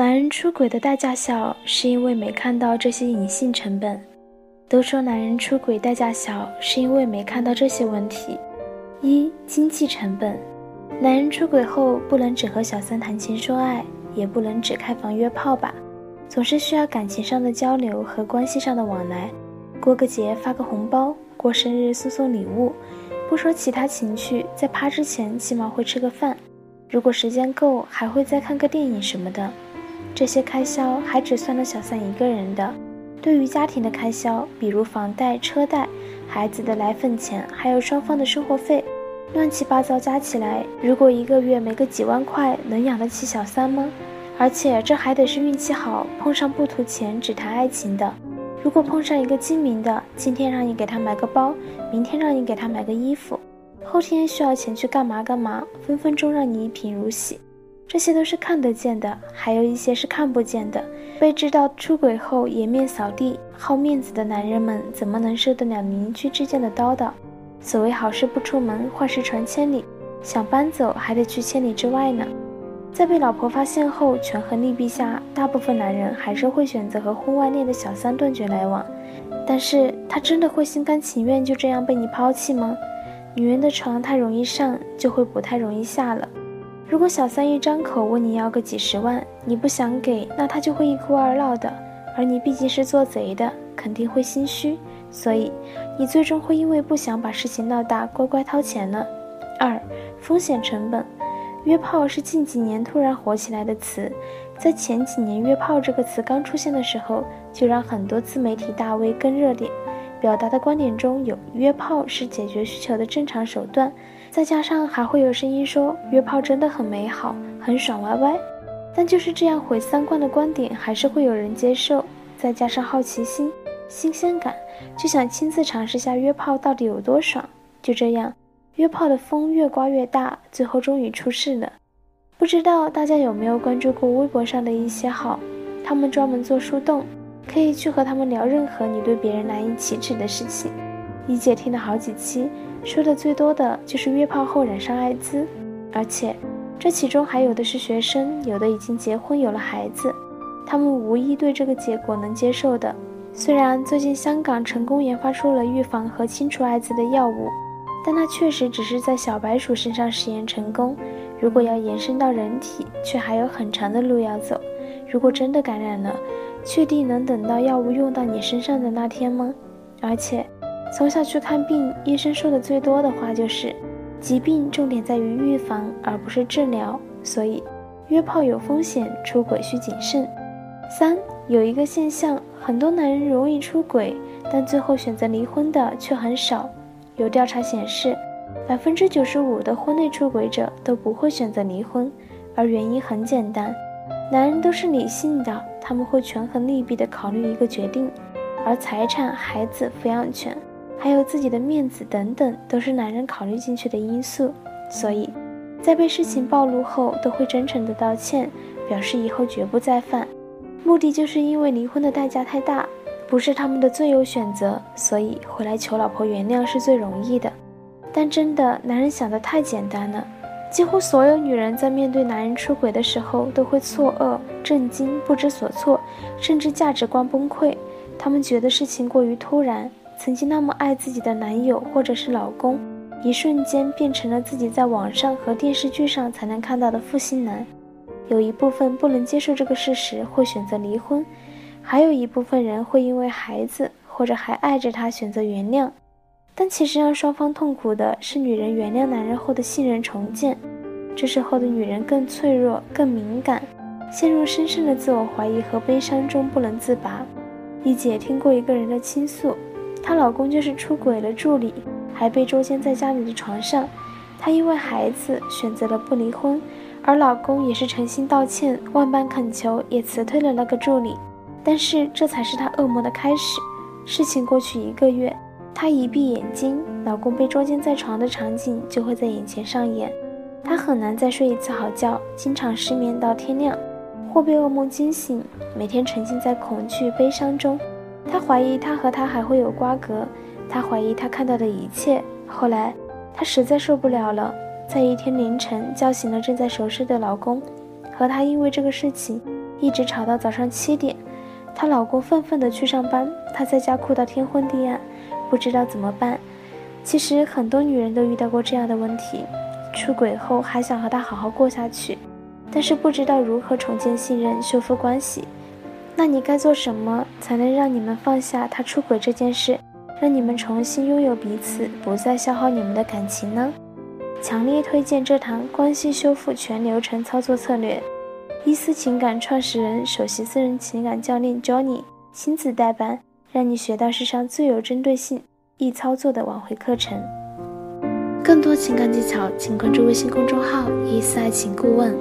男人出轨的代价小，是因为没看到这些隐性成本。都说男人出轨代价小，是因为没看到这些问题：一、经济成本。男人出轨后，不能只和小三谈情说爱，也不能只开房约炮吧，总是需要感情上的交流和关系上的往来。过个节发个红包，过生日送送礼物，不说其他情趣，在趴之前起码会吃个饭，如果时间够，还会再看个电影什么的。这些开销还只算了小三一个人的，对于家庭的开销，比如房贷、车贷、孩子的奶粉钱，还有双方的生活费，乱七八糟加起来，如果一个月没个几万块，能养得起小三吗？而且这还得是运气好，碰上不图钱只谈爱情的。如果碰上一个精明的，今天让你给他买个包，明天让你给他买个衣服，后天需要钱去干嘛干嘛，分分钟让你一贫如洗。这些都是看得见的，还有一些是看不见的。被知道出轨后颜面扫地、好面子的男人们，怎么能受得了邻居之间的叨叨？所谓好事不出门，坏事传千里，想搬走还得去千里之外呢。在被老婆发现后，权衡利弊下，大部分男人还是会选择和婚外恋的小三断绝来往。但是他真的会心甘情愿就这样被你抛弃吗？女人的床太容易上，就会不太容易下了。如果小三一张口问你要个几十万，你不想给，那他就会一哭二闹的。而你毕竟是做贼的，肯定会心虚，所以你最终会因为不想把事情闹大，乖乖掏钱了。二、风险成本，约炮是近几年突然火起来的词，在前几年约炮这个词刚出现的时候，就让很多自媒体大 V 更热点，表达的观点中有约炮是解决需求的正常手段。再加上还会有声音说约炮真的很美好，很爽歪歪，但就是这样毁三观的观点，还是会有人接受。再加上好奇心、新鲜感，就想亲自尝试下约炮到底有多爽。就这样，约炮的风越刮越大，最后终于出事了。不知道大家有没有关注过微博上的一些号，他们专门做树洞，可以去和他们聊任何你对别人难以启齿的事情。一姐听了好几期。说的最多的就是约炮后染上艾滋，而且这其中还有的是学生，有的已经结婚有了孩子，他们无一对这个结果能接受的。虽然最近香港成功研发出了预防和清除艾滋的药物，但那确实只是在小白鼠身上实验成功，如果要延伸到人体，却还有很长的路要走。如果真的感染了，确定能等到药物用到你身上的那天吗？而且。从小去看病，医生说的最多的话就是，疾病重点在于预防，而不是治疗。所以，约炮有风险，出轨需谨慎。三，有一个现象，很多男人容易出轨，但最后选择离婚的却很少。有调查显示，百分之九十五的婚内出轨者都不会选择离婚，而原因很简单，男人都是理性的，他们会权衡利弊的考虑一个决定，而财产、孩子、抚养权。还有自己的面子等等，都是男人考虑进去的因素，所以，在被事情暴露后，都会真诚的道歉，表示以后绝不再犯。目的就是因为离婚的代价太大，不是他们的最优选择，所以回来求老婆原谅是最容易的。但真的，男人想的太简单了，几乎所有女人在面对男人出轨的时候，都会错愕、震惊、不知所措，甚至价值观崩溃。她们觉得事情过于突然。曾经那么爱自己的男友或者是老公，一瞬间变成了自己在网上和电视剧上才能看到的负心男。有一部分不能接受这个事实，会选择离婚；还有一部分人会因为孩子或者还爱着他选择原谅。但其实让双方痛苦的是女人原谅男人后的信任重建。这时候的女人更脆弱、更敏感，陷入深深的自我怀疑和悲伤中不能自拔。一姐听过一个人的倾诉。她老公就是出轨了助理，还被捉奸在家里的床上。她因为孩子选择了不离婚，而老公也是诚心道歉，万般恳求，也辞退了那个助理。但是这才是她噩梦的开始。事情过去一个月，她一闭眼睛，老公被捉奸在床的场景就会在眼前上演。她很难再睡一次好觉，经常失眠到天亮，或被噩梦惊醒，每天沉浸在恐惧、悲伤中。她怀疑他和他还会有瓜葛，她怀疑他看到的一切。后来，她实在受不了了，在一天凌晨叫醒了正在熟睡的老公，和他因为这个事情一直吵到早上七点。她老公愤愤地去上班，她在家哭到天昏地暗，不知道怎么办。其实很多女人都遇到过这样的问题：出轨后还想和他好好过下去，但是不知道如何重建信任、修复关系。那你该做什么才能让你们放下他出轨这件事，让你们重新拥有彼此，不再消耗你们的感情呢？强烈推荐这堂关系修复全流程操作策略。伊思情感创始人、首席私人情感教练 Johnny 亲自代班，让你学到世上最有针对性、易操作的挽回课程。更多情感技巧，请关注微信公众号“一四爱情顾问”。